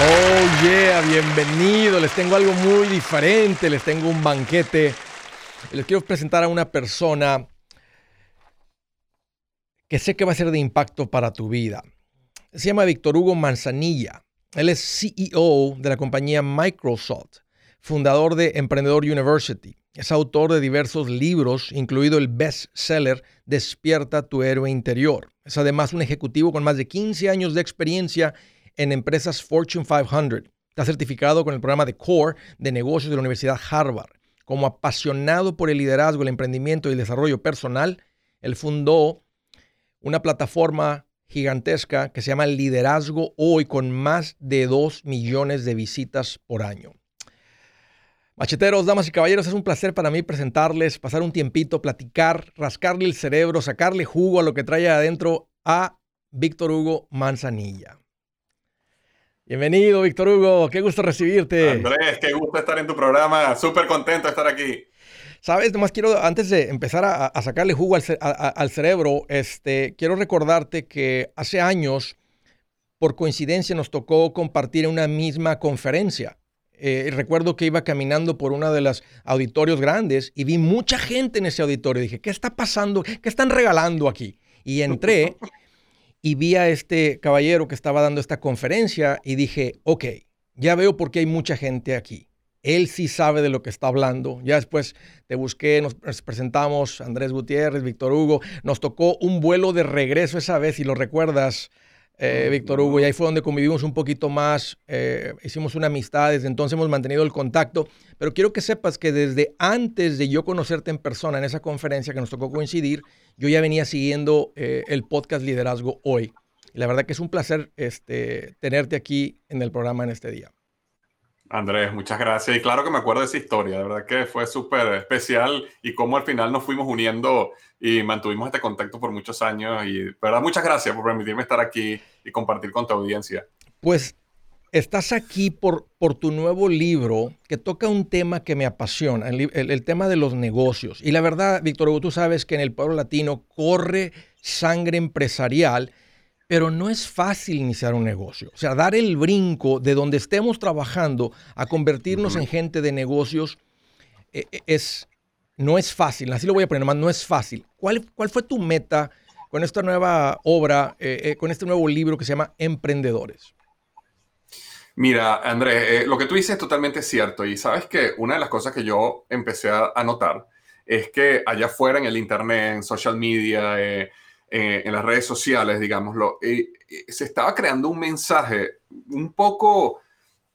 Oh yeah, bienvenido. Les tengo algo muy diferente, les tengo un banquete. Les quiero presentar a una persona que sé que va a ser de impacto para tu vida. Se llama Víctor Hugo Manzanilla. Él es CEO de la compañía Microsoft, fundador de Emprendedor University. Es autor de diversos libros, incluido el bestseller Despierta tu héroe interior. Es además un ejecutivo con más de 15 años de experiencia en empresas Fortune 500. Está certificado con el programa de Core de negocios de la Universidad Harvard. Como apasionado por el liderazgo, el emprendimiento y el desarrollo personal, él fundó una plataforma gigantesca que se llama Liderazgo Hoy con más de 2 millones de visitas por año. Macheteros, damas y caballeros, es un placer para mí presentarles, pasar un tiempito, platicar, rascarle el cerebro, sacarle jugo a lo que trae adentro a Víctor Hugo Manzanilla. Bienvenido, Víctor Hugo. Qué gusto recibirte. Andrés, qué gusto estar en tu programa. Súper contento de estar aquí. Sabes, nomás quiero, antes de empezar a, sacarle jugo al, cerebro, este, quiero recordarte que hace años, por coincidencia, nos tocó compartir en una misma conferencia. Eh, recuerdo que iba caminando por uno de los auditorios grandes y vi mucha gente en ese auditorio. Dije, ¿qué está pasando? ¿Qué están regalando aquí? Y entré y vi a este caballero que estaba dando esta conferencia y dije, ok, ya veo por qué hay mucha gente aquí. Él sí sabe de lo que está hablando. Ya después te busqué, nos, presentamos, Andrés Gutiérrez, Víctor Hugo. Nos tocó un vuelo de regreso esa vez, si lo recuerdas, eh, Víctor Hugo, y ahí fue donde convivimos un poquito más, eh, hicimos una amistad, desde entonces hemos mantenido el contacto, pero quiero que sepas que desde antes de yo conocerte en persona en esa conferencia que nos tocó coincidir, yo ya venía siguiendo eh, el podcast Liderazgo Hoy. Y la verdad que es un placer este, tenerte aquí en el programa en este día. Andrés, muchas gracias. Y claro que me acuerdo de esa historia, de verdad que fue súper especial y cómo al final nos fuimos uniendo y mantuvimos este contacto por muchos años. Y verdad, muchas gracias por permitirme estar aquí y compartir con tu audiencia. Pues estás aquí por, por tu nuevo libro que toca un tema que me apasiona, el, el tema de los negocios. Y la verdad, Víctor Hugo, tú sabes que en el pueblo latino corre sangre empresarial pero no es fácil iniciar un negocio. O sea, dar el brinco de donde estemos trabajando a convertirnos en gente de negocios eh, eh, es, no es fácil. Así lo voy a poner, nomás no es fácil. ¿Cuál, cuál fue tu meta con esta nueva obra, eh, con este nuevo libro que se llama Emprendedores? Mira, Andrés, lo que tú dices es totalmente cierto. Y sabes que una de las cosas que yo empecé a, notar es que allá afuera en el Internet, en social media, eh, en las redes sociales, digámoslo, se estaba creando un mensaje un poco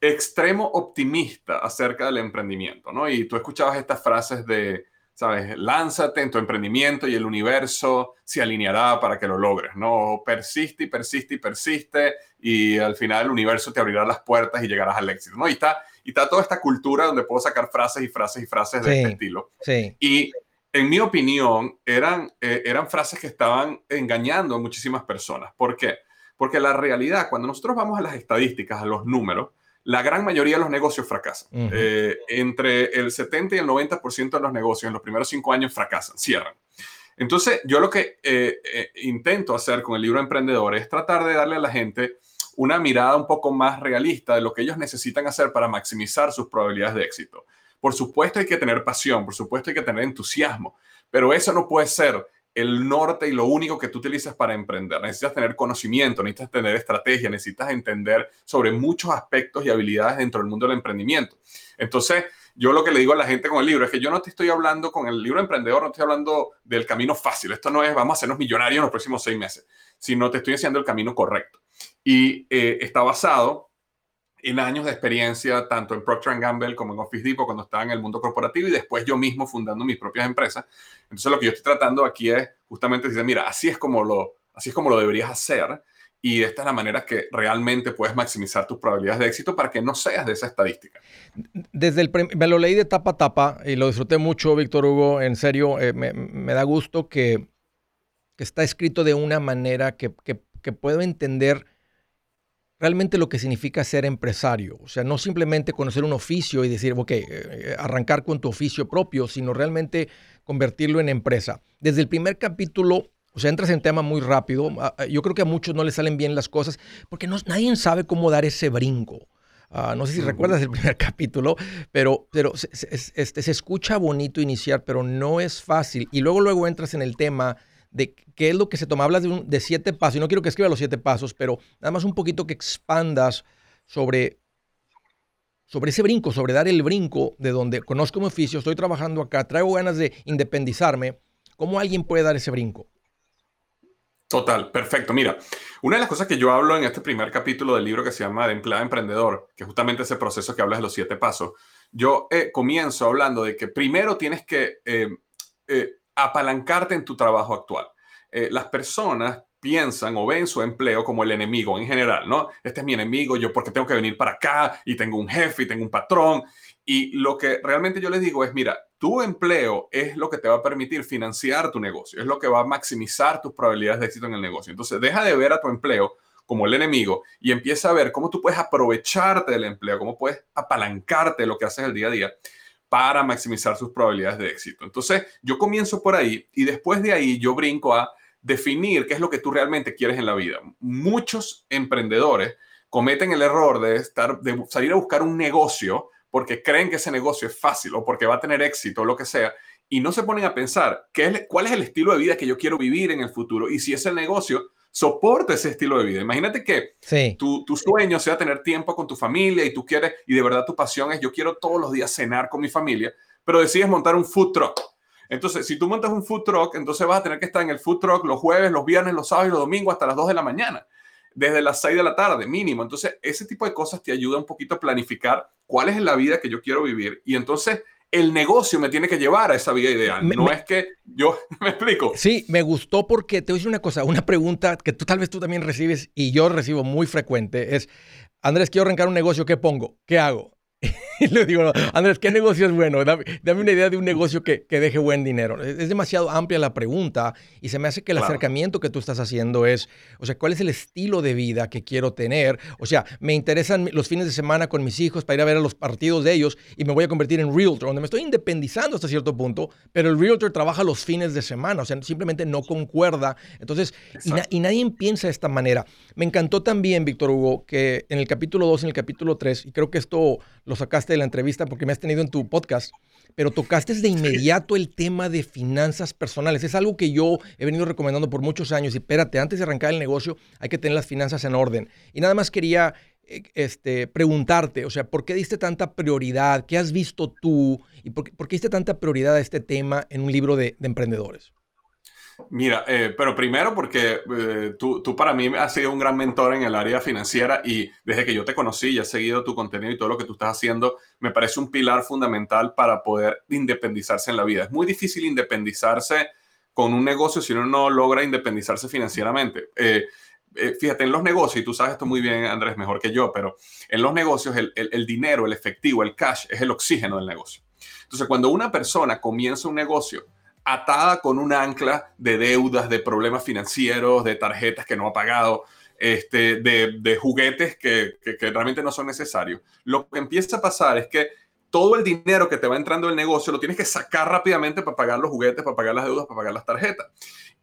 extremo optimista acerca del emprendimiento, ¿no? Y tú escuchabas estas frases de, ¿sabes? Lánzate en tu emprendimiento y el universo se alineará para que lo logres, ¿no? Persiste y persiste y persiste y al final el universo te abrirá las puertas y llegarás al éxito, ¿no? Y está, y está toda esta cultura donde puedo sacar frases y frases y frases de este estilo. Sí. Y en mi opinión, eran, eh, eran frases que estaban engañando a muchísimas personas. ¿Por qué? Porque la realidad, cuando nosotros vamos a las estadísticas, a los números, la gran mayoría de los negocios fracasan. Eh, entre el 70 y el 90% de los negocios en los primeros cinco años fracasan, cierran. Entonces, yo lo que eh, intento hacer con el libro Emprendedor es tratar de darle a la gente una mirada un poco más realista de lo que ellos necesitan hacer para maximizar sus probabilidades de éxito. Por supuesto hay que tener pasión, por supuesto hay que tener entusiasmo, pero eso no puede ser el norte y lo único que tú utilizas para emprender. Necesitas tener conocimiento, necesitas tener estrategia, necesitas entender sobre muchos aspectos y habilidades dentro del mundo del emprendimiento. Entonces, yo lo que le digo a la gente con el libro es que yo no te estoy hablando con el libro emprendedor, no estoy hablando del camino fácil. Esto no es vamos a hacernos millonarios en los próximos seis meses, sino te estoy enseñando el camino correcto. Y eh, está basado en años de experiencia, tanto en Procter Gamble como en Office Depot, cuando estaba en el mundo corporativo y después yo mismo fundando mis propias empresas. Entonces, lo que yo estoy tratando aquí es justamente decir, mira, así es como lo, así es como lo deberías hacer y esta es la manera que realmente puedes maximizar tus probabilidades de éxito para que no seas de esa estadística. Desde el me lo leí de tapa a tapa y lo disfruté mucho, Víctor Hugo. En serio, eh, me, da gusto que, que, está escrito de una manera que, que, que puedo entender realmente lo que significa ser empresario. O sea, no simplemente conocer un oficio y decir, ok, eh, eh, arrancar con tu oficio propio, sino realmente convertirlo en empresa. Desde el primer capítulo, o sea, entras en tema muy rápido. Yo creo que a muchos no les salen bien las cosas porque no, nadie sabe cómo dar ese brinco. Ah, no sé si recuerdas el primer capítulo, pero, pero se, este, se escucha bonito iniciar, pero no es fácil. Y luego, luego entras en el tema de qué es lo que se toma. Hablas de, siete pasos, y no quiero que escriba los siete pasos, pero nada más un poquito que expandas sobre, sobre ese brinco, sobre dar el brinco de donde conozco mi oficio, estoy trabajando acá, traigo ganas de independizarme. ¿Cómo alguien puede dar ese brinco? Total, perfecto. Mira, una de las cosas que yo hablo en este primer capítulo del libro que se llama De empleado emprendedor, que es justamente ese proceso que hablas de los siete pasos, yo eh, comienzo hablando de que primero tienes que eh, eh, apalancarte en tu trabajo actual. las personas piensan o ven su empleo como el enemigo en general, ¿no? Este es mi enemigo, yo porque tengo que venir para acá y tengo un jefe y tengo un patrón. Y lo que realmente yo les digo es, mira, tu empleo es lo que te va a permitir financiar tu negocio, es lo que va a maximizar tus probabilidades de éxito en el negocio. Entonces, deja de ver a tu empleo como el enemigo y empieza a ver cómo tú puedes aprovecharte del empleo, cómo puedes apalancarte lo que haces el día a día para maximizar sus probabilidades de éxito. Entonces, yo comienzo por ahí y después de ahí yo brinco a definir qué es lo que tú realmente quieres en la vida. Muchos emprendedores cometen el error de, estar, de salir a buscar un negocio porque creen que ese negocio es fácil o porque va a tener éxito o lo que sea, y no se ponen a pensar qué es, cuál es el estilo de vida que yo quiero vivir en el futuro y si ese negocio soporta ese estilo de vida. Imagínate que tu, tu, sueño sea tener tiempo con tu familia y tú quieres, y de verdad tu pasión es yo quiero todos los días cenar con mi familia, pero decides montar un food truck. Entonces, si tú montas un food truck, entonces vas a tener que estar en el food truck los jueves, los viernes, los sábados y los domingos hasta las 2 de la mañana desde las 6 de la tarde, mínimo. Entonces, ese tipo de cosas te ayuda un poquito a planificar cuál es la vida que yo quiero vivir. Y entonces, el negocio me tiene que llevar a esa vida ideal. no es que yo me explico. Sí, me gustó porque te voy a decir una cosa, una pregunta que tú tal vez tú también recibes y yo recibo muy frecuente es, Andrés, quiero arrancar un negocio, ¿qué pongo? ¿Qué hago? y le digo, Andrés, ¿qué negocio es bueno? Dame, una idea de un negocio que, deje buen dinero. Es, demasiado amplia la pregunta y se me hace que el acercamiento que tú estás haciendo es, o sea, ¿cuál es el estilo de vida que quiero tener? O sea, me interesan los fines de semana con mis hijos para ir a ver a los partidos de ellos y me voy a convertir en realtor, donde me estoy independizando hasta cierto punto, pero el realtor trabaja los fines de semana, o sea, simplemente no concuerda. Entonces, y, y, nadie piensa de esta manera. Me encantó también, Víctor Hugo, que en el capítulo 2, en el capítulo 3, y creo que esto lo sacaste de la entrevista porque me has tenido en tu podcast, pero tocaste de inmediato el tema de finanzas personales. Es algo que yo he venido recomendando por muchos años. Y espérate, antes de arrancar el negocio hay que tener las finanzas en orden. Y nada más quería eh, este, preguntarte, o sea, ¿por qué diste tanta prioridad? ¿Qué has visto tú? ¿Y por qué, diste tanta prioridad a este tema en un libro de emprendedores? Mira, eh, pero primero porque eh, tú, tú, para mí has sido un gran mentor en el área financiera y desde que yo te conocí y he seguido tu contenido y todo lo que tú estás haciendo, me parece un pilar fundamental para poder independizarse en la vida. Es muy difícil independizarse con un negocio si uno no logra independizarse financieramente. Eh, fíjate, en los negocios, y tú sabes esto muy bien, Andrés, mejor que yo, pero en los negocios el, el dinero, el efectivo, el cash es el oxígeno del negocio. Entonces, cuando una persona comienza un negocio, atada con un ancla de deudas, de problemas financieros, de tarjetas que no ha pagado, este, de, juguetes que, que, realmente no son necesarios. Lo que empieza a pasar es que todo el dinero que te va entrando del negocio lo tienes que sacar rápidamente para pagar los juguetes, para pagar las deudas, para pagar las tarjetas.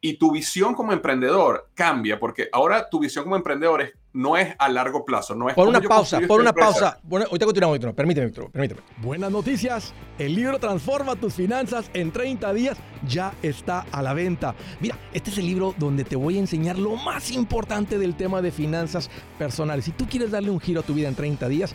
Y tu visión como emprendedor cambia, porque ahora tu visión como emprendedor es, no es a largo plazo, no es... Por una pausa, por una pausa. Bueno, ahorita continuamos, permíteme, Víctor, permíteme. Buenas noticias, el libro Transforma tus finanzas en 30 días ya está a la venta. Mira, este es el libro donde te voy a enseñar lo más importante del tema de finanzas personales. Si tú quieres darle un giro a tu vida en 30 días,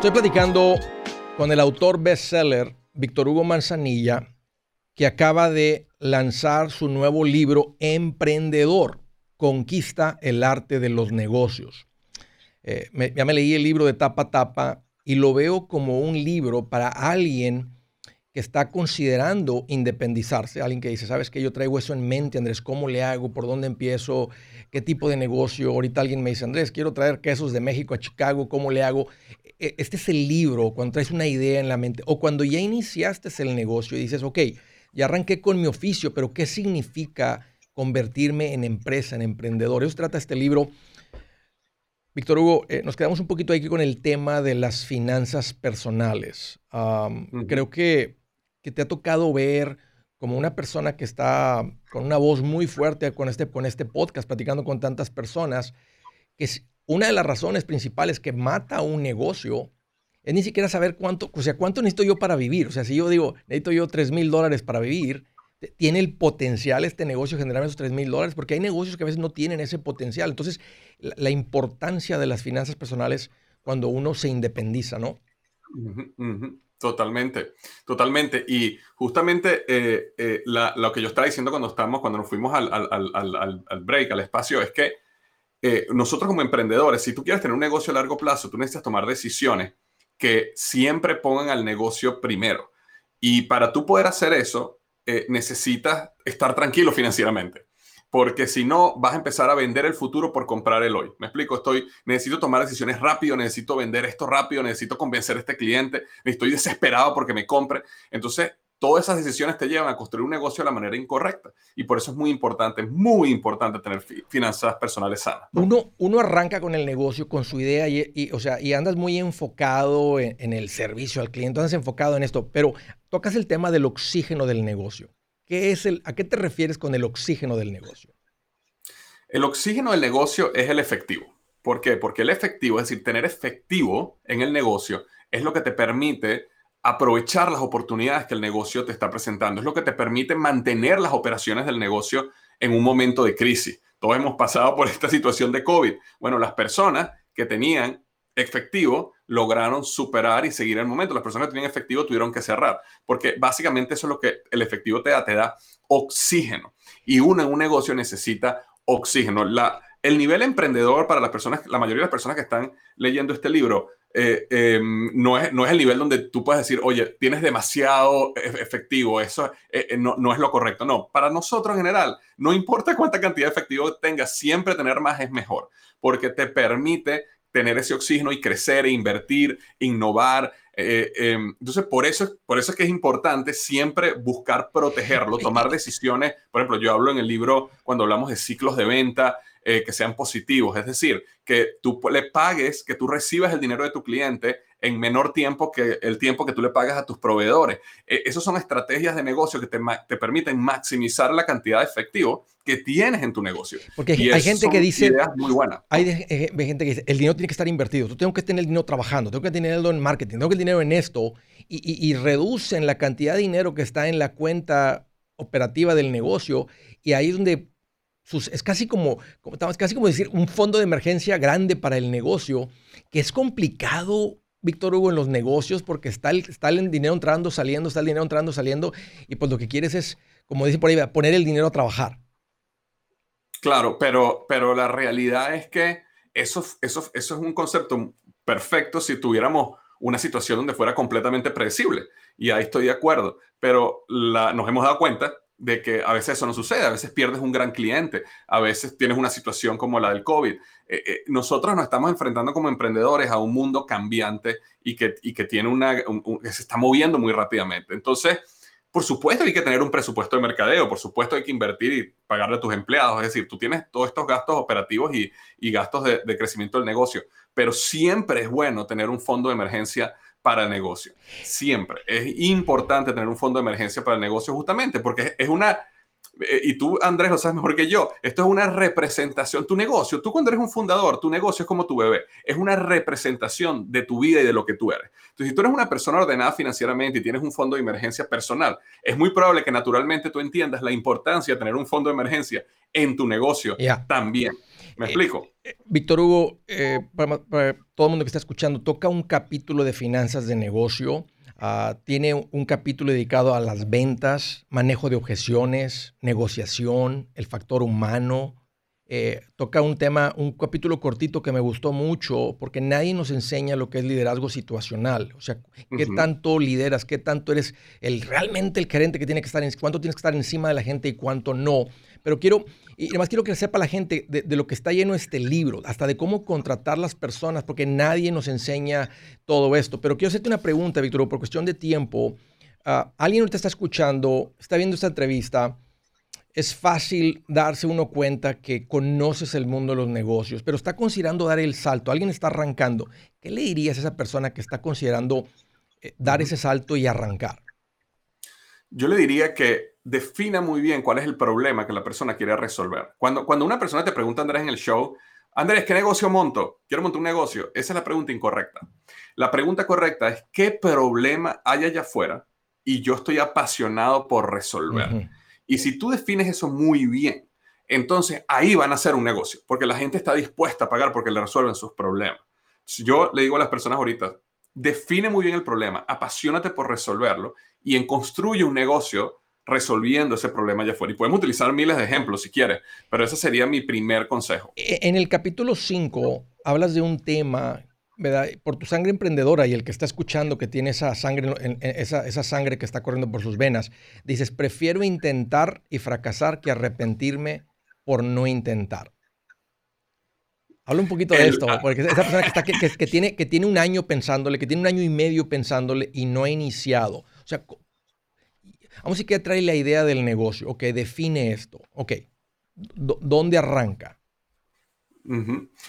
Estoy platicando con el autor bestseller Víctor Hugo Manzanilla, que acaba de lanzar su nuevo libro Emprendedor, Conquista el arte de los negocios. Eh, ya me leí el libro de tapa a tapa y lo veo como un libro para alguien que está considerando independizarse, alguien que dice, sabes que yo traigo eso en mente, Andrés, ¿cómo le hago? ¿Por dónde empiezo? ¿Qué tipo de negocio? Ahorita alguien me dice, Andrés, quiero traer quesos de México a Chicago, ¿cómo le hago? E, este es el libro, cuando traes una idea en la mente, o cuando ya iniciaste el negocio y dices, ok, ya arranqué con mi oficio, pero ¿qué significa convertirme en empresa, en emprendedor? Eso trata este libro. Víctor Hugo, eh, nos quedamos un poquito aquí con el tema de las finanzas personales. Creo que que te ha tocado ver como una persona que está con una voz muy fuerte con este, con este podcast, platicando con tantas personas, que es una de las razones principales que mata un negocio es ni siquiera saber cuánto, o sea, cuánto necesito yo para vivir. O sea, si yo digo, necesito yo 3 mil dólares para vivir, tiene el potencial este negocio generar esos 3 mil dólares, porque hay negocios que a veces no tienen ese potencial. Entonces, la, importancia de las finanzas personales cuando uno se independiza, ¿no? Totalmente, totalmente. Y justamente eh, eh, lo que yo estaba diciendo cuando estábamos, cuando nos fuimos al, al, break, al espacio, es que eh, nosotros como emprendedores, si tú quieres tener un negocio a largo plazo, tú necesitas tomar decisiones que siempre pongan al negocio primero. Y para tú poder hacer eso, necesitas estar tranquilo financieramente porque si no vas a empezar a vender el futuro por comprar el hoy. Me explico, estoy necesito tomar decisiones rápido, necesito vender esto rápido, necesito convencer a este cliente, estoy desesperado porque me compre. Entonces, todas esas decisiones te llevan a construir un negocio de la manera incorrecta y por eso es muy importante, muy importante tener finanzas personales sanas. Uno, uno arranca con el negocio, con su idea y, o sea, y andas muy enfocado en, en el servicio al cliente, andas enfocado en esto, pero tocas el tema del oxígeno del negocio. ¿Qué es el, ¿A qué te refieres con el oxígeno del negocio? El oxígeno del negocio es el efectivo. ¿Por qué? Porque el efectivo, es decir, tener efectivo en el negocio, es lo que te permite aprovechar las oportunidades que el negocio te está presentando. Es lo que te permite mantener las operaciones del negocio en un momento de crisis. Todos hemos pasado por esta situación de COVID. Bueno, las personas que tenían efectivo lograron superar y seguir el momento. Las personas que tenían efectivo tuvieron que cerrar, porque básicamente eso es lo que el efectivo te da, te da oxígeno. Y uno en un negocio necesita oxígeno. La, el nivel emprendedor para las personas, la mayoría de las personas que están leyendo este libro, eh, em, no, es, no es el nivel donde tú puedes decir, oye, tienes demasiado e, efectivo, eso eh, eh, no, no, es lo correcto. No, para nosotros en general, no importa cuánta cantidad de efectivo tengas, siempre tener más es mejor, porque te permite tener ese oxígeno y crecer, e invertir, innovar. Eh, em, entonces, por eso, por eso es que es importante siempre buscar protegerlo, tomar decisiones. Por ejemplo, yo hablo en el libro cuando hablamos de ciclos de venta eh, que sean positivos, es decir, que tú le pagues, que tú recibas el dinero de tu cliente en menor tiempo que el tiempo que tú le pagas a tus proveedores. Eh, esas son estrategias de negocio que te, te, permiten maximizar la cantidad de efectivo que tienes en tu negocio. Porque hay gente que dice, muy buena. Hay gente que dice, el dinero tiene que estar invertido, tú tengo que tener el dinero trabajando, tengo que tenerlo en marketing, tengo que tener dinero en esto, y, y, reducen la cantidad de dinero que está en la cuenta operativa del negocio, y ahí es donde es casi como, como, casi como decir un fondo de emergencia grande para el negocio, que es complicado Víctor Hugo, en los negocios porque está el, está el dinero entrando, saliendo, está el dinero entrando, saliendo y pues lo que quieres es, como dice por ahí, poner el dinero a trabajar. Claro, pero, pero la realidad es que eso, eso, eso es un concepto perfecto si tuviéramos una situación donde fuera completamente predecible. Y ahí estoy de acuerdo. Pero nos hemos dado cuenta de que a veces eso no sucede, a veces pierdes un gran cliente, a veces tienes una situación como la del COVID. Eh, eh, nosotros nos estamos enfrentando como emprendedores a un mundo cambiante y que, y que, tiene una, que se está moviendo muy rápidamente. Entonces, por supuesto hay que tener un presupuesto de mercadeo, por supuesto hay que invertir y pagarle a tus empleados, es decir, tú tienes todos estos gastos operativos y, y gastos de, de crecimiento del negocio, pero siempre es bueno tener un fondo de emergencia para negocio. Siempre. Es importante tener un fondo de emergencia para el negocio justamente porque es una eh, y tú, Andrés, lo sabes mejor que yo, esto es una representación, tu negocio, tú cuando eres un fundador, tu negocio es como tu bebé, es una representación de tu vida y de lo que tú eres. Entonces, si tú eres una persona ordenada financieramente y tienes un fondo de emergencia personal, es muy probable que naturalmente tú entiendas la importancia de tener un fondo de emergencia en tu negocio también. ¿Me eh, explico? Eh, Víctor Hugo, para, para todo el mundo que está escuchando, toca un capítulo de finanzas de negocio Ah, tiene un capítulo dedicado a las ventas, manejo de objeciones, negociación, el factor humano. Eh, toca un tema, un capítulo cortito que me gustó mucho porque nadie nos enseña lo que es liderazgo situacional. O sea, qué tanto lideras, qué tanto eres el realmente el gerente que tiene que estar, en, cuánto tienes que estar encima de la gente y cuánto no. Pero quiero, y además quiero que sepa la gente de, lo que está lleno este libro, hasta de cómo contratar las personas, porque nadie nos enseña todo esto. Pero quiero hacerte una pregunta, Víctor, por cuestión de tiempo. Uh, alguien te está escuchando, está viendo esta entrevista. Es fácil darse uno cuenta que conoces el mundo de los negocios, pero está considerando dar el salto. Alguien está arrancando. ¿Qué le dirías a esa persona que está considerando eh, dar ese salto y arrancar? Yo le diría que defina muy bien cuál es el problema que la persona quiere resolver. Cuando, cuando una persona te pregunta, Andrés, en el show, Andrés, ¿qué negocio monto? Quiero montar un negocio. Esa es la pregunta incorrecta. La pregunta correcta es, ¿qué problema hay allá afuera? Y yo estoy apasionado por resolver. Y si tú defines eso muy bien, entonces ahí van a hacer un negocio, porque la gente está dispuesta a pagar porque le resuelven sus problemas. Yo le digo a las personas ahorita, define muy bien el problema, apasionate por resolverlo y en construye un negocio resolviendo ese problema allá afuera. Y podemos utilizar miles de ejemplos si quieres, pero ese sería mi primer consejo. E, en el capítulo 5 hablas de un tema, ¿verdad? Por tu sangre emprendedora y el que está escuchando que tiene esa sangre, esa, esa sangre que está corriendo por sus venas, dices, prefiero intentar y fracasar que arrepentirme por no intentar. Habla un poquito de esto, porque esa persona que, está, que, tiene, que tiene un año pensándole, que tiene un año y medio pensándole y no ha iniciado. O sea, Vamos a que trae la idea del negocio, ok, define esto, ok, ¿dónde arranca?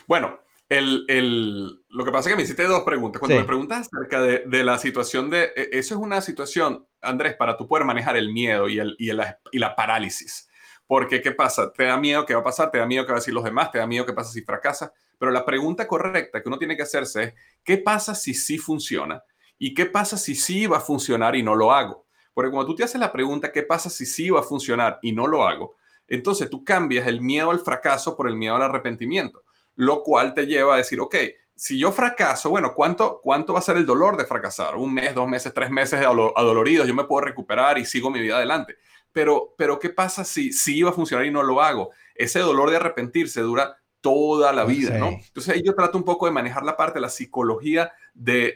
Bueno, el, lo que pasa es que me hiciste dos preguntas. Cuando me preguntas acerca de, la situación de, e, eso es una situación, Andrés, para tú poder manejar el miedo y, el, y, y la parálisis. Porque, ¿qué pasa? Te da miedo qué va a pasar, te da miedo qué va a decir los demás, te da miedo qué pasa si fracasa. Pero la pregunta correcta que uno tiene que hacerse es, ¿qué pasa si sí funciona? ¿Y qué pasa si sí va a funcionar y no lo hago? Porque cuando tú te haces la pregunta, ¿qué pasa si sí va a funcionar y no lo hago? Entonces tú cambias el miedo al fracaso por el miedo al arrepentimiento, lo cual te lleva a decir, ok, si yo fracaso, bueno, ¿cuánto, cuánto va a ser el dolor de fracasar? Un mes, dos meses, tres meses adoloridos, yo me puedo recuperar y sigo mi vida adelante. Pero, pero ¿qué pasa si sí va a funcionar y no lo hago? Ese dolor de arrepentirse dura toda la vida, ¿no? Entonces ahí yo trato un poco de manejar la parte de la psicología de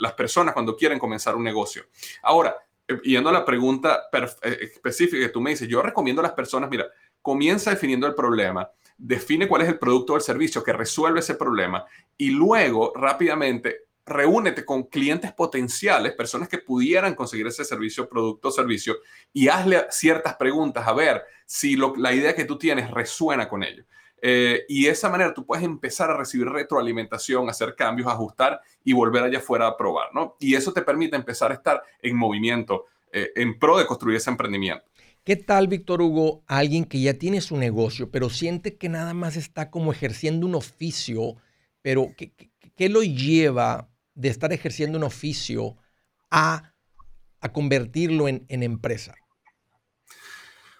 las personas cuando quieren comenzar un negocio. Ahora, eh, yendo a la pregunta eh, específica que tú me dices, yo recomiendo a las personas, mira, comienza definiendo el problema, define cuál es el producto o el servicio que resuelve ese problema y luego rápidamente reúnete con clientes potenciales, personas que pudieran conseguir ese servicio, producto o servicio, y hazle ciertas preguntas a ver si la idea que tú tienes resuena con ellos. Eh, y de esa manera tú puedes empezar a recibir retroalimentación, hacer cambios, ajustar y volver allá afuera a probar, ¿no? Y eso te permite empezar a estar en movimiento eh, en pro de construir ese emprendimiento. ¿Qué tal, Víctor Hugo, alguien que ya tiene su negocio, pero siente que nada más está como ejerciendo un oficio, pero ¿qué, lo lleva de estar ejerciendo un oficio a, a convertirlo en, en empresa?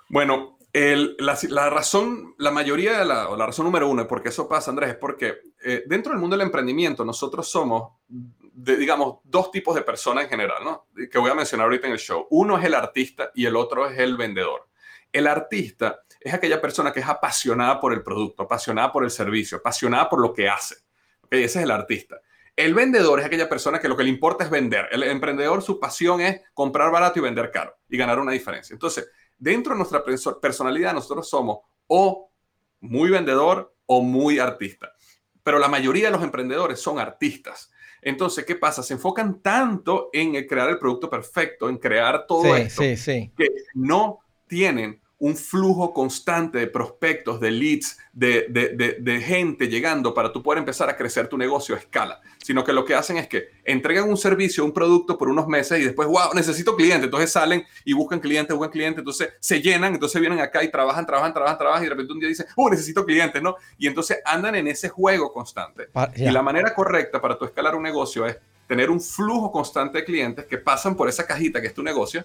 Bueno, la, razón, la mayoría de la, o la razón número uno, porque eso pasa, Andrés, es porque eh, dentro del mundo del emprendimiento nosotros somos, digamos, dos tipos de personas en general, ¿no? Que voy a mencionar ahorita en el show. Uno es el artista y el otro es el vendedor. El artista es aquella persona que es apasionada por el producto, apasionada por el servicio, apasionada por lo que hace. Ese es el artista. El vendedor es aquella persona que lo que le importa es vender. El emprendedor, su pasión es comprar barato y vender caro y ganar una diferencia. Entonces, dentro de nuestra personalidad, nosotros somos o muy vendedor o muy artista. Pero la mayoría de los emprendedores son artistas. Entonces, ¿qué pasa? Se enfocan tanto en crear el producto perfecto, en crear todo esto, que no tienen un flujo constante de prospectos, de leads, de, gente llegando para tú poder empezar a crecer tu negocio a escala, sino que lo que hacen es que entregan un servicio, un producto por unos meses y después, wow, necesito clientes, entonces salen y buscan clientes, buscan clientes, entonces se llenan, entonces vienen acá y trabajan, trabajan, trabajan, trabajan y de repente un día dicen, oh, necesito clientes, ¿no? Y entonces andan en ese juego constante. Y la manera correcta para tú escalar un negocio es tener un flujo constante de clientes que pasan por esa cajita que es tu negocio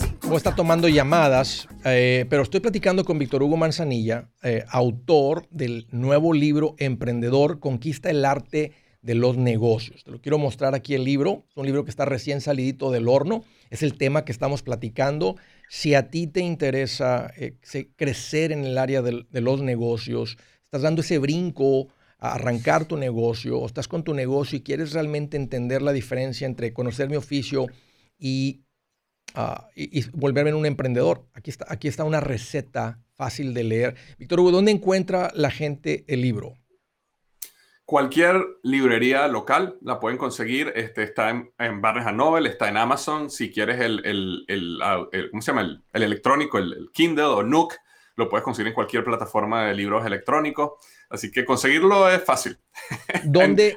voy a tomando llamadas, eh, pero estoy platicando con Víctor Hugo Manzanilla, eh, autor del nuevo libro Emprendedor, Conquista el Arte de los Negocios. Te lo quiero mostrar aquí el libro. Es un libro que está recién salidito del horno. Es el tema que estamos platicando. Si a ti te interesa eh, crecer en el área de, de los negocios, estás dando ese brinco a arrancar tu negocio, o estás con tu negocio y quieres realmente entender la diferencia entre conocer mi oficio y Ah, y, volverme en un emprendedor. Aquí está, aquí está una receta fácil de leer. Víctor Hugo, ¿dónde encuentra la gente el libro? Cualquier librería local la pueden conseguir. Este, está en, en Barnes Noble, está en Amazon. Si quieres el, el, el, ¿cómo se llama? El, electrónico, el, Kindle o Nook, lo puedes conseguir en cualquier plataforma de libros electrónicos. Así que conseguirlo es fácil. ¿Dónde?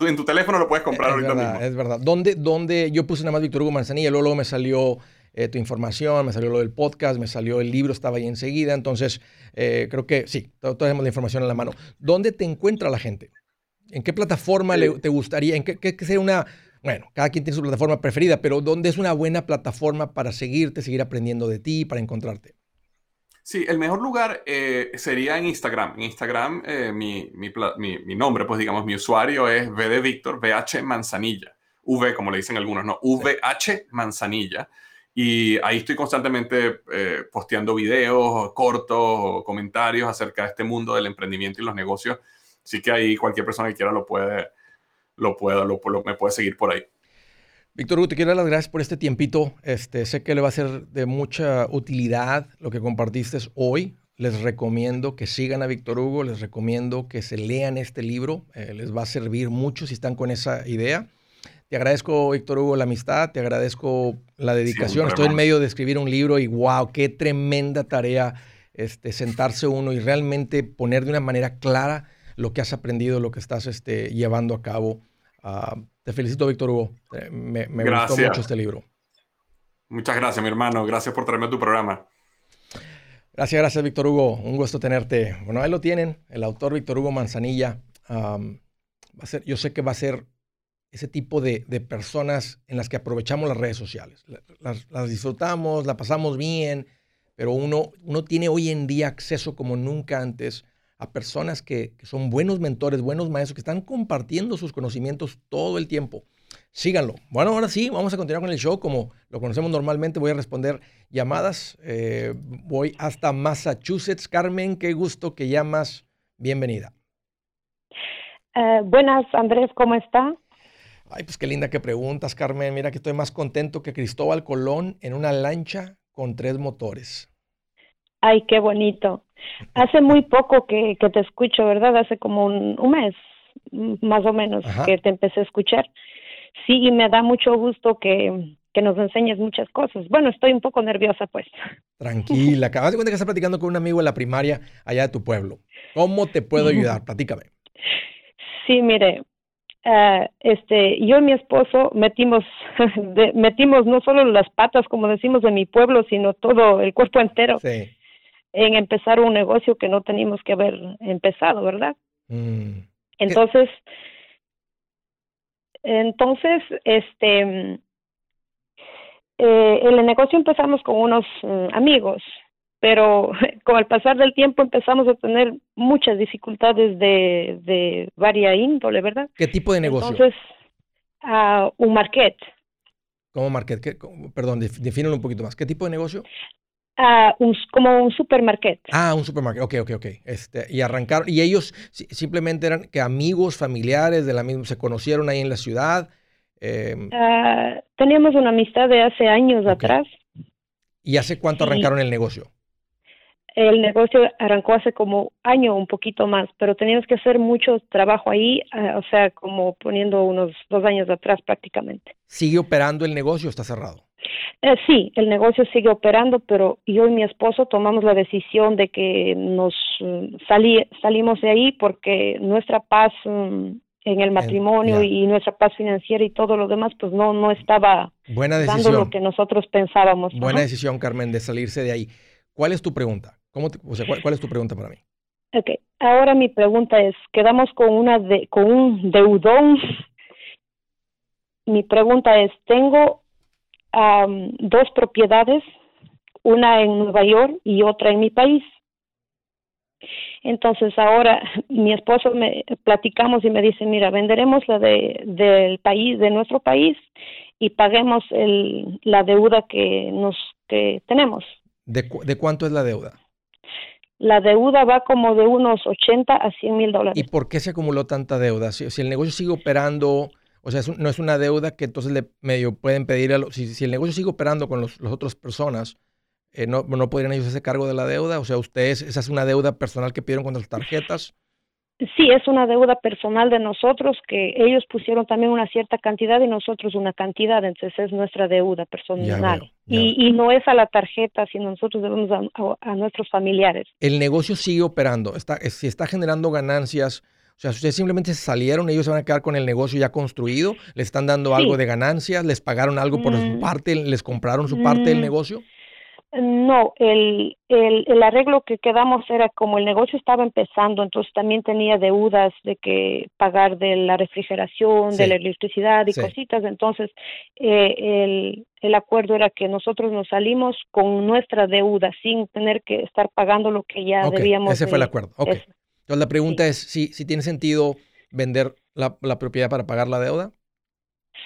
en, tu, teléfono lo puedes comprar ahorita mismo. Es verdad. ¿Dónde, ¿Dónde? Yo puse nada más Víctor Hugo Manzanilla, luego, luego me salió eh, tu información, me salió lo del podcast, me salió el libro, estaba ahí enseguida. Entonces, eh, creo que sí, todos tenemos la información en la mano. ¿Dónde te encuentra la gente? ¿En qué plataforma te gustaría? ¿En qué, qué, qué sería una... Bueno, cada quien tiene su plataforma preferida, pero ¿dónde es una buena plataforma para seguirte, seguir aprendiendo de ti, para encontrarte? Sí, el mejor lugar eh, sería en Instagram. En Instagram, eh, mi, nombre, pues digamos, mi usuario es V de Víctor, VH Manzanilla. V, como le dicen algunos, ¿no? VH Manzanilla. Y ahí estoy constantemente eh, posteando videos, cortos, comentarios acerca de este mundo del emprendimiento y los negocios. Así que ahí cualquier persona que quiera lo puede, lo puede, lo, me puede seguir por ahí. Víctor Hugo, te quiero dar las gracias por este tiempito. Este, sé que le va a ser de mucha utilidad lo que compartiste hoy. Les recomiendo que sigan a Víctor Hugo, les recomiendo que se lean este libro, eh, les va a servir mucho si están con esa idea. Te agradezco, Víctor Hugo, la amistad, te agradezco la dedicación. Estoy en medio de escribir un libro y wow, qué tremenda tarea este, sentarse uno y realmente poner de una manera clara lo que has aprendido, lo que estás este, llevando a cabo. Ah, te felicito, Víctor Hugo. Eh, me, me gustó mucho este libro. Muchas gracias, mi hermano. Gracias por traerme a tu programa. Gracias, gracias, Víctor Hugo. Un gusto tenerte. Bueno, ahí lo tienen, el autor Víctor Hugo Manzanilla. va a ser, yo sé que va a ser ese tipo de, personas en las que aprovechamos las redes sociales. Las, las, disfrutamos, la pasamos bien, pero uno, uno tiene hoy en día acceso como nunca antes a personas que, son buenos mentores, buenos maestros, que están compartiendo sus conocimientos todo el tiempo. síganlo. Bueno, ahora sí, vamos a continuar con el show como lo conocemos normalmente. Voy a responder llamadas. Eh, voy hasta Massachusetts. Carmen, qué gusto que llamas. Bienvenida. Eh, buenas, Andrés, ¿cómo está? Ay, pues qué linda que preguntas, Carmen. Mira que estoy más contento que Cristóbal Colón en una lancha con tres motores. Ay, qué bonito. Hace muy poco que, te escucho, ¿verdad? Hace como un, mes, más o menos, que te empecé a escuchar. Sí, y me da mucho gusto que, nos enseñes muchas cosas. Bueno, estoy un poco nerviosa, pues. Tranquila, acabas de cuenta que estás platicando con un amigo de la primaria allá de tu pueblo. ¿Cómo te puedo ayudar? Platícame. Sí, mire, uh, este, yo y mi esposo metimos, metimos no solo las patas, como decimos en mi pueblo, sino todo el cuerpo entero en empezar un negocio que no teníamos que haber empezado, ¿verdad? Mm. Entonces, entonces, este, eh, el negocio empezamos con unos mm, amigos, pero con el pasar del tiempo empezamos a tener muchas dificultades de, de varia índole, ¿verdad? ¿Qué tipo de negocio? Entonces, uh, un market. ¿Cómo market? ¿Qué, perdón, defínelo un poquito más. ¿Qué tipo de negocio? Un, como un supermarket. Ah, un supermarket, ok, ok, ok. Este, y arrancaron, y ellos simplemente eran que amigos, familiares de la misma, se conocieron ahí en la ciudad. Em, ah, teníamos una amistad de hace años atrás. ¿Y hace cuánto arrancaron el negocio? El negocio arrancó hace como año, un poquito más, pero teníamos que hacer mucho trabajo ahí, ah, o sea, como poniendo unos dos años atrás prácticamente. ¿Sigue operando el negocio o está cerrado? Eh, sí, el negocio sigue operando, pero yo y mi esposo tomamos la decisión de que nos mm, salimos de ahí porque nuestra paz mm, en el matrimonio y nuestra paz financiera y todo lo demás, pues no, no estaba dando lo que nosotros pensábamos. Buena decisión, Carmen, de salirse de ahí. ¿Cuál es tu pregunta? ¿Cómo cuál, es tu pregunta para mí? Ok, ahora mi pregunta es, quedamos con, una de, con un deudón. Mi pregunta es, tengo dos propiedades, una en Nueva York y otra en mi país. Entonces ahora mi esposo me platicamos y me dice, mira, venderemos la de, del país, de nuestro país y paguemos el, la deuda que nos que tenemos. ¿De, ¿De cuánto es la deuda? La deuda va como de unos 80 a 100 mil dólares. ¿Y por qué se acumuló tanta deuda? Si, si el negocio sigue operando, o sea, no es una deuda que entonces le medio pueden pedir, a si, si, el negocio sigue operando con las otras personas, eh, no, no podrían ellos hacerse cargo de la deuda. O sea, ustedes, esa es una deuda personal que pidieron con las tarjetas. Sí, es una deuda personal de nosotros que ellos pusieron también una cierta cantidad y nosotros una cantidad, entonces es nuestra deuda personal. y, y, no es a la tarjeta, sino nosotros debemos a, nuestros familiares. El negocio sigue operando, está, si está generando ganancias, o sea, si ustedes simplemente salieron, ellos se van a quedar con el negocio ya construido, le están dando algo de ganancias, les pagaron algo por su mm. parte, les compraron su parte del mm. negocio. No, el, el, el, arreglo que quedamos era como el negocio estaba empezando, entonces también tenía deudas de que pagar de la refrigeración, de la electricidad y cositas, entonces eh, el, el acuerdo era que nosotros nos salimos con nuestra deuda sin tener que estar pagando lo que ya debíamos. Ese fue el acuerdo. Okay. Entonces la pregunta es si, si tiene sentido vender la, la, propiedad para pagar la deuda.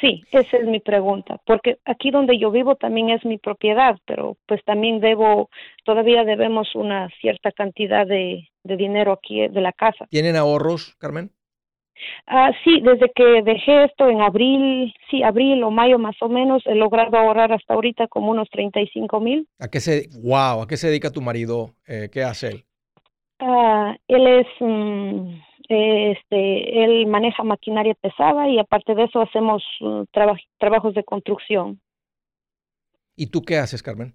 Sí, esa es mi pregunta, porque aquí donde yo vivo también es mi propiedad, pero pues también debo, todavía debemos una cierta cantidad de, de dinero aquí de la casa. ¿Tienen ahorros, Carmen? Ah, sí, desde que dejé esto en abril, sí, abril o mayo más o menos, he logrado ahorrar hasta ahorita como unos 35 mil. ¿A qué se, wow, a qué se dedica tu marido? Eh, ¿Qué hace él? Ah, él es, mm, este, él maneja maquinaria pesada y aparte de eso hacemos uh, trabajos de construcción. ¿Y tú qué haces, Carmen?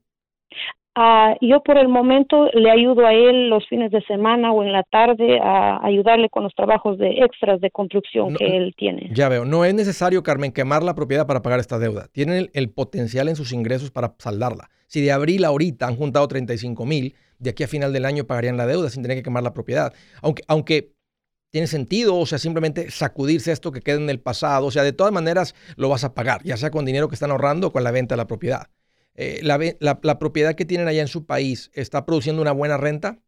Ah, yo por el momento le ayudo a él los fines de semana o en la tarde a ayudarle con los trabajos de extras de construcción que él tiene. Ya veo, no es necesario, Carmen, quemar la propiedad para pagar esta deuda. Tienen el, potencial en sus ingresos para saldarla. Si de abril a ahorita han juntado 35 mil, de aquí a final del año pagarían la deuda sin tener que quemar la propiedad. Aunque, aunque tiene sentido, o sea, simplemente sacudirse esto que queda en el pasado, o sea, de todas maneras lo vas a pagar, ya sea con dinero que están ahorrando o con la venta de la propiedad. Eh, la, propiedad que tienen allá en su país está produciendo una buena renta?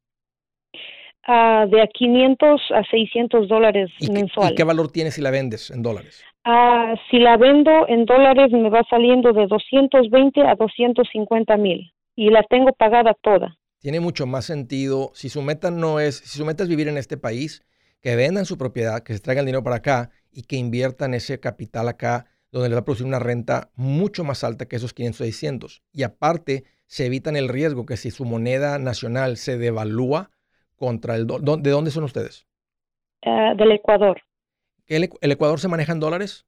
Uh, de a 500 a 600 dólares mensuales. ¿Y qué valor tiene si la vendes en dólares? Ah, si la vendo en dólares me va saliendo de 220 a 250 mil y la tengo pagada toda. Tiene mucho más sentido si su meta no es, si su meta es vivir en este país, que vendan su propiedad, que se traigan dinero para acá y que inviertan ese capital acá, donde les va a producir una renta mucho más alta que esos 500 600. Y aparte, se evitan el riesgo que si su moneda nacional se devalúa contra el dólar. ¿De dónde son ustedes? Ah, del Ecuador. ¿El, Ecuador se maneja en dólares?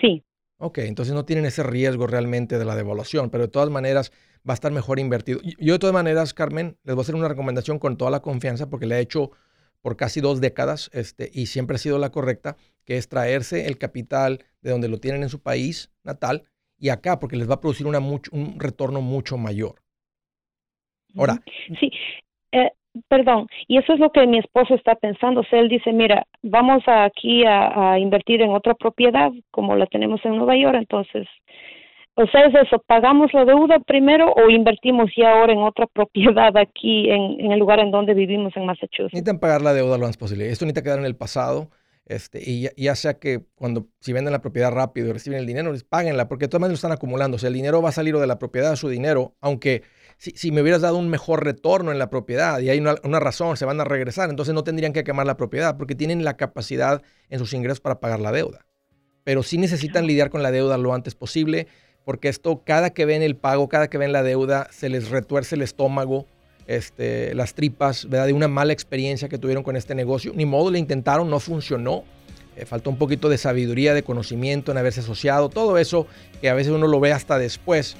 Sí. Ok, entonces no tienen ese riesgo realmente de la devaluación, pero de todas maneras va a estar mejor invertido. Yo de todas maneras, Carmen, les voy a hacer una recomendación con toda la confianza porque le he hecho por casi dos décadas este, y siempre ha sido la correcta, que es traerse el capital de donde lo tienen en su país natal y acá porque les va a producir una un retorno mucho mayor. Ahora. Sí, eh, perdón, y eso es lo que mi esposo está pensando. O sea, él dice, mira, vamos aquí a, invertir en otra propiedad como la tenemos en Nueva York, entonces, o sea, es eso, pagamos la deuda primero o invertimos ya ahora en otra propiedad aquí en, el lugar en donde vivimos en Massachusetts. Necesitan pagar la deuda lo más posible. Esto necesita quedar en el pasado. Este, y ya, sea que cuando si venden la propiedad rápido y reciben el dinero, les páguenla, porque de todas maneras lo están acumulando. O sea, el dinero va a salir de la propiedad, su dinero, aunque si, me hubieras dado un mejor retorno en la propiedad y hay una, razón, se van a regresar, entonces no tendrían que quemar la propiedad porque tienen la capacidad en sus ingresos para pagar la deuda. Pero sí necesitan lidiar con la deuda lo antes posible porque esto, cada que ven el pago, cada que ven la deuda, se les retuerce el estómago, este, las tripas, ¿verdad? De una mala experiencia que tuvieron con este negocio. Ni modo, le intentaron, no funcionó. Eh, faltó un poquito de sabiduría, de conocimiento en haberse asociado, todo eso que a veces uno lo ve hasta después.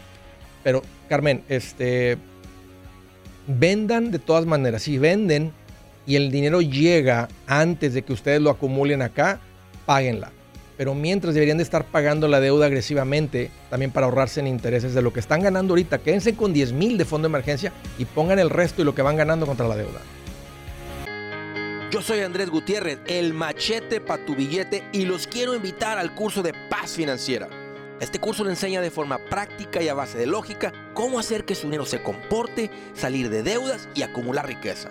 Pero Carmen, este, vendan de todas maneras. Si venden y el dinero llega antes de que ustedes lo acumulen acá, páguenla. Pero mientras deberían de estar pagando la deuda agresivamente, también para ahorrarse en intereses de lo que están ganando ahorita. Quédense con 10 mil de fondo de emergencia y pongan el resto y lo que van ganando contra la deuda. Yo soy Andrés Gutiérrez, el machete para tu billete y los quiero invitar al curso de paz financiera. Este curso le enseña de forma práctica y a base de lógica cómo hacer que su dinero se comporte, salir de deudas y acumular riqueza.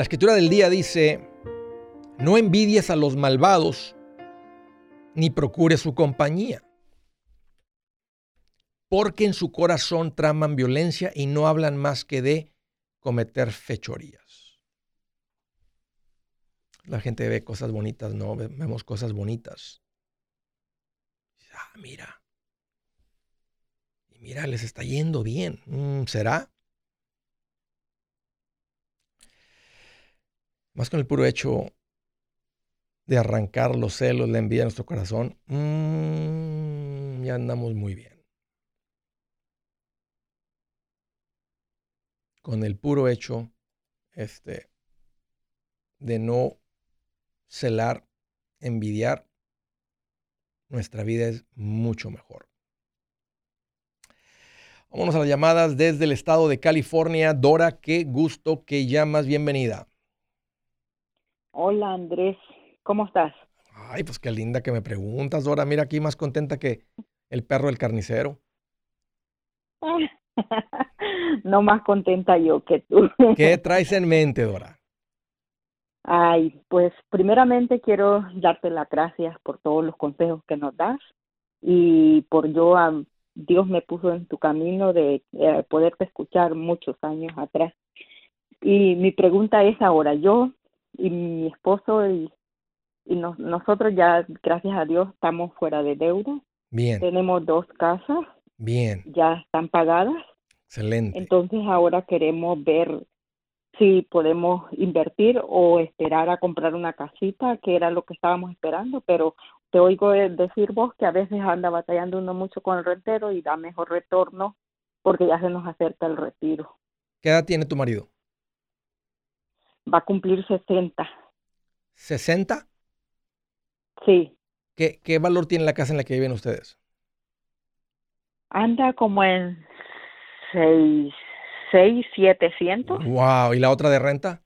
la escritura del día dice, no envidies a los malvados, ni procures su compañía, porque en su corazón traman violencia y no hablan más que de cometer fechorías. La gente ve cosas bonitas, ¿no? Vemos cosas bonitas. Ah, mira. Y mira, les está yendo bien. Mm, ¿Será? Más con el puro hecho de arrancar los celos, la envidia a nuestro corazón, mm, ya andamos muy bien. Con el puro hecho este, de no celar, envidiar, nuestra vida es mucho mejor. Vámonos a las llamadas desde el estado de California. Dora, qué gusto que llamas. Bienvenida. Hola Andrés, ¿Cómo estás? Ay, pues qué linda que me preguntas, Dora. Mira aquí más contenta que el perro del carnicero. no más contenta yo que tú. ¿Qué traes en mente, Dora? Ay, pues primeramente quiero darte las gracias por todos los consejos que nos das y por yo, Dios me puso en tu camino de eh, poderte escuchar muchos años atrás. Y mi pregunta es ahora, yo y mi esposo y y nosotros ya, gracias a Dios, estamos fuera de deuda. Bien. Tenemos dos casas. Bien. Ya están pagadas. Excelente. Entonces ahora queremos ver si podemos invertir o esperar a comprar una casita, que era lo que estábamos esperando, pero te oigo decir vos que a veces anda batallando uno mucho con el rentero y da mejor retorno porque ya se nos acerca el retiro. ¿Qué edad tiene tu marido? Va a cumplir 60. ¿60? Sí. ¿Qué, ¿Qué valor tiene la casa en la que viven ustedes? Anda como en 6, 6 700. Wow, ¿y la otra de renta?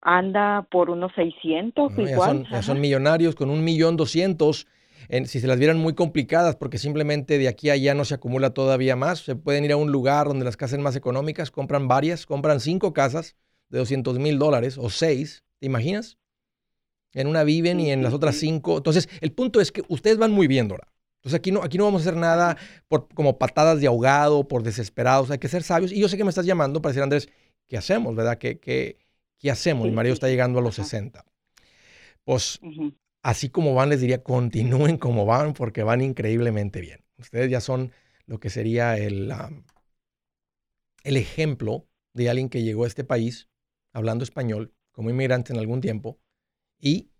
Anda por unos 600 igual. Ya son, millonarios con un millón doscientos. si se las vieran muy complicadas, porque simplemente de aquí a allá no se acumula todavía más, se pueden ir a un lugar donde las casas son más económicas, compran varias, compran cinco casas de 200 mil dólares o seis, ¿te imaginas? En una viven y en las otras cinco. Entonces, el punto es que ustedes van muy bien, Dora. Entonces aquí no, aquí no vamos a hacer nada por, como patadas de ahogado, por desesperados, hay que ser sabios. Y yo sé que me estás llamando para decir, Andrés, ¿qué hacemos, verdad? ¿Qué, qué, qué hacemos? Mi marido está llegando a los 60. Pues así como van, les diría, continúen como van porque van increíblemente bien. Ustedes ya son lo que sería el, el ejemplo de alguien que llegó a este país hablando español como inmigrante en algún tiempo y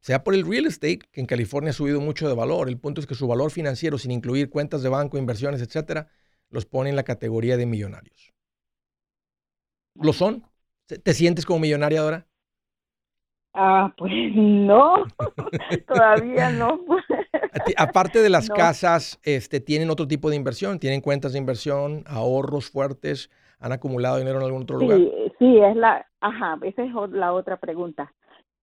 sea por el real estate, que en California ha subido mucho de valor. El punto es que su valor financiero, sin incluir cuentas de banco, inversiones, etcétera, los pone en la categoría de millonarios. ¿Lo son? ¿Te sientes como millonaria ahora? Ah, pues no, todavía no. Aparte de las casas, este, ¿tienen otro tipo de inversión? ¿Tienen cuentas de inversión, ahorros fuertes? ¿Han acumulado dinero en algún otro lugar? Sí, es la, ajá, esa es la otra pregunta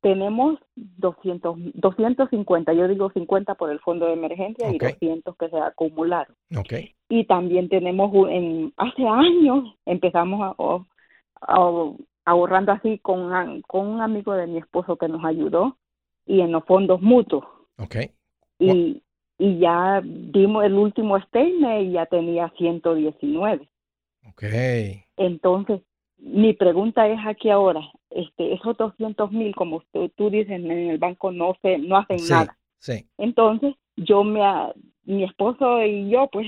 tenemos 200, 250, yo digo 50 por el fondo de emergencia y 200 que se acumularon. Okay. Y también tenemos, en, hace años empezamos a, ahorrando así con, con un amigo de mi esposo que nos ayudó y en los fondos mutuos. Okay. Y, y ya dimos el último statement y ya tenía 119. Okay. Entonces, mi pregunta es aquí ahora, este, esos 200 mil, como usted, tú dices, en el banco no se, no hacen nada. Sí. Entonces, yo me, mi esposo y yo, pues,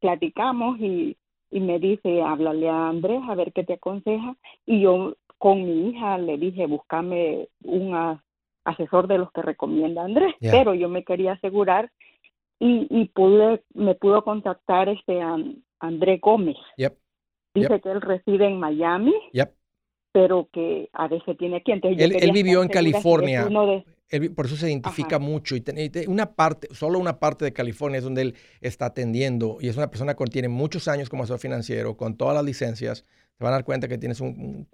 platicamos y, y me dice, háblale a Andrés a ver qué te aconseja. Y yo con mi hija le dije, búscame un asesor de los que recomienda Andrés. Pero yo me quería asegurar y, y pude, me pudo contactar este Andrés Gómez. Dice que él reside en Miami. Yep pero que a veces tiene aquí. él, vivió en California. por eso se identifica mucho. Y, una parte, solo una parte de California es donde él está atendiendo. Y es una persona que tiene muchos años como asesor financiero, con todas las licencias. Se van a dar cuenta que tienes un,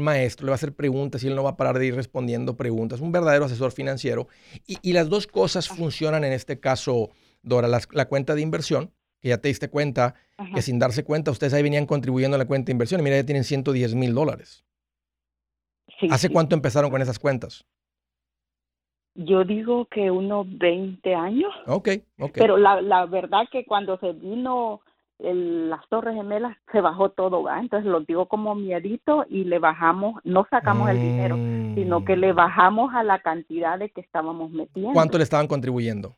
maestro, le va a hacer preguntas y él no va a parar de ir respondiendo preguntas. Un verdadero asesor financiero. Y, las dos cosas funcionan en este caso, Dora. la cuenta de inversión, que ya te diste cuenta que sin darse cuenta ustedes ahí venían contribuyendo a la cuenta de inversión y mira, ya tienen 110 mil dólares. ¿Hace cuánto empezaron con esas cuentas? Yo digo que unos 20 años. Ok, ok. Pero la, la verdad que cuando se vino las Torres Gemelas se bajó todo, ¿va? Entonces lo digo como miedito y le bajamos, no sacamos el dinero, sino que le mm. bajamos a la cantidad de que estábamos metiendo. ¿Cuánto le estaban contribuyendo?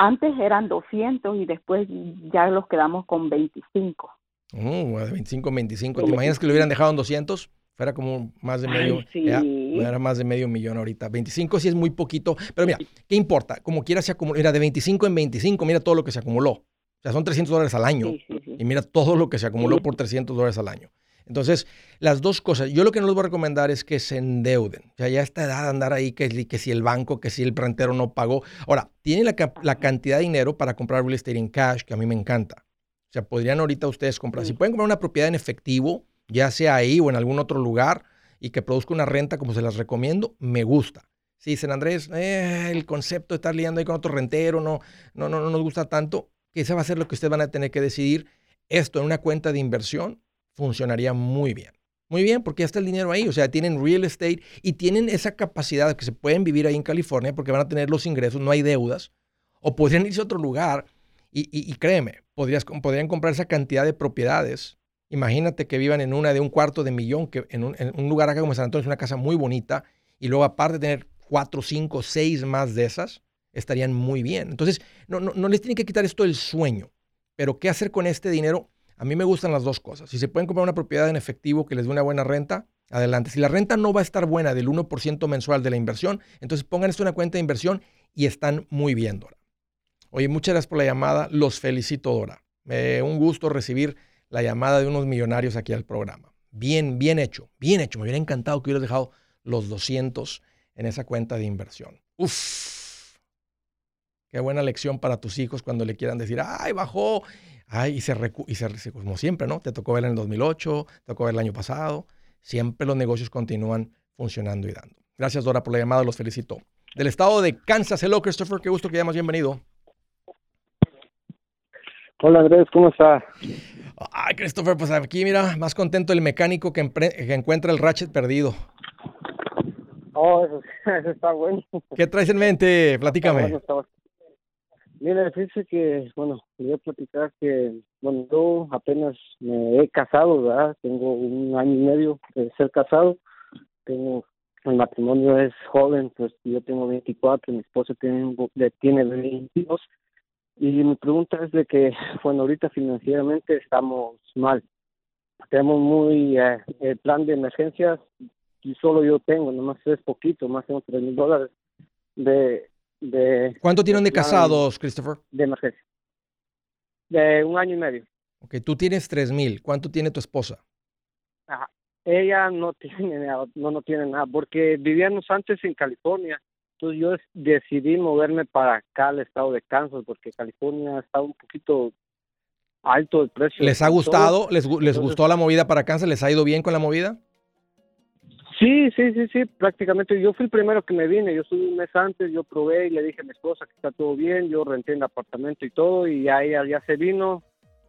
Antes eran 200 y después ya los quedamos con 25. Uh, 25, 25. ¿Te imaginas que lo hubieran dejado en 200? Fuera como más de medio, era más de medio millón ahorita. 25 sí es muy poquito, pero mira, ¿qué importa? Como quiera se acumuló, mira, de 25 en 25, mira todo lo que se acumuló. O sea, son 300 dólares al año. y mira todo lo que se acumuló por 300 dólares al año. Entonces, las dos cosas. Yo lo que no les voy a recomendar es que se endeuden. O sea, ya esta edad de andar ahí, que, que si el banco, que si el rentero no pagó. Ahora, tienen la, cantidad de dinero para comprar real estate en cash, que a mí me encanta. O sea, podrían ahorita ustedes comprar. Si pueden comprar una propiedad en efectivo, ya sea ahí o en algún otro lugar, y que produzca una renta como se las recomiendo, me gusta. Si dicen, Andrés, eh, el concepto de estar liando ahí con otro rentero no, no, no, no nos gusta tanto, que ese va a ser lo que ustedes van a tener que decidir. Esto en una cuenta de inversión funcionaría muy bien. Muy bien, porque ya está el dinero ahí. O sea, tienen real estate y tienen esa capacidad de que se pueden vivir ahí en California porque van a tener los ingresos, no hay deudas. O podrían irse a otro lugar y, créeme, podrías, podrían comprar esa cantidad de propiedades. Imagínate que vivan en una de un cuarto de millón, que en un, lugar acá como San Antonio es una casa muy bonita y luego aparte tener cuatro, cinco, seis más de esas, estarían muy bien. Entonces, no, no, no les tiene que quitar esto el sueño, pero ¿qué hacer con este dinero? A mí me gustan las dos cosas. Si se pueden comprar una propiedad en efectivo que les dé una buena renta, adelante. Si la renta no va a estar buena del 1% mensual de la inversión, entonces pongan esto en una cuenta de inversión y están muy bien, Dora. Oye, muchas gracias por la llamada. Los felicito, Dora. Un gusto recibir la llamada de unos millonarios aquí al programa. Bien, bien hecho, bien hecho. Me hubiera encantado que hubieras dejado los 200 en esa cuenta de inversión. Uf. Qué buena lección para tus hijos cuando le quieran decir, ay, bajó. Ay, y se, y se como siempre, ¿no? Te tocó ver en el 2008, te tocó ver el año pasado. Siempre los negocios continúan funcionando y dando. Gracias, Dora, por la llamada. Los felicito. Del estado de Kansas, hello, Christopher. Qué gusto que llamas. Bienvenido. Hola Andrés, ¿cómo está? Ay, Christopher, pues aquí mira, más contento el mecánico que, encuentra el ratchet perdido. Oh, eso, está bueno. ¿Qué traes en mente? Platícame. Mira, fíjese que, bueno, voy a platicar que, bueno, yo apenas me he casado, ¿verdad? Tengo un año y medio de ser casado. Tengo, el matrimonio es joven, pues yo tengo 24, mi esposa tiene, tiene 22 y mi pregunta es de que, bueno, ahorita financieramente estamos mal. Tenemos muy eh, el plan de emergencias y solo yo tengo, nomás es poquito, más de tres mil dólares de, de... ¿Cuánto tienen de casados, Christopher? De emergencia. De un año y medio. Ok, tú tienes tres mil. ¿Cuánto tiene tu esposa? Ajá. Ella no tiene nada, no, no tiene nada, porque vivíamos antes en California entonces yo decidí moverme para acá al estado de Kansas porque California está un poquito alto el precio. ¿Les ha gustado? ¿Les, les gustó la movida para Kansas? ¿Les ha ido bien con la movida? Sí, sí, sí, sí, prácticamente. Yo fui el primero que me vine, yo estuve un mes antes, yo probé y le dije a mi esposa que está todo bien, yo renté el apartamento y todo y ya ella ya se vino,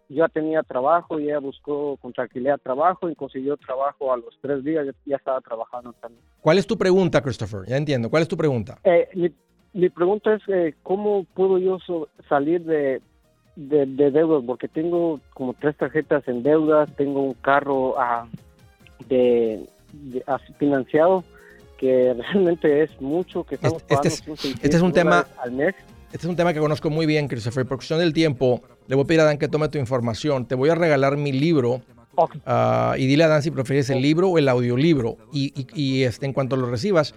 ya tenía trabajo y ella buscó con tranquilidad trabajo y consiguió trabajo a los tres días, ya, estaba trabajando también. ¿Cuál es tu pregunta, Christopher? Ya entiendo. ¿Cuál es tu pregunta? Eh, mi, pregunta es eh, cómo puedo yo salir de, de, deudas, porque tengo como tres tarjetas en deudas, tengo un carro ah, de, financiado que realmente es mucho que estamos este, este, este es un tema al mes. Este es un tema que conozco muy bien, Christopher. Por cuestión del tiempo, le voy a pedir a Dan que tome tu información. Te voy a regalar mi libro. Ah, y dile a Dan si prefieres el libro o el audiolibro. Y, y, este, en cuanto lo recibas,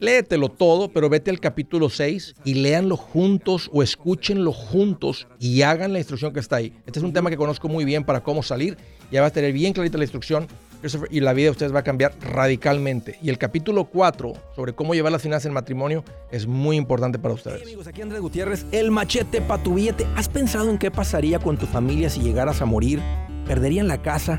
léetelo todo, pero vete al capítulo 6 y léanlo juntos o escúchenlo juntos y hagan la instrucción que está ahí. Este es un tema que conozco muy bien para cómo salir. Ya va a tener bien clarita la instrucción y la vida de ustedes va a cambiar radicalmente. Y el capítulo 4 sobre cómo llevar las finanzas en matrimonio es muy importante para ustedes. amigos, aquí Andrés Gutiérrez, el machete para tu billete. ¿Has pensado en qué pasaría con tu familia si llegaras a morir? ¿Perderían la casa?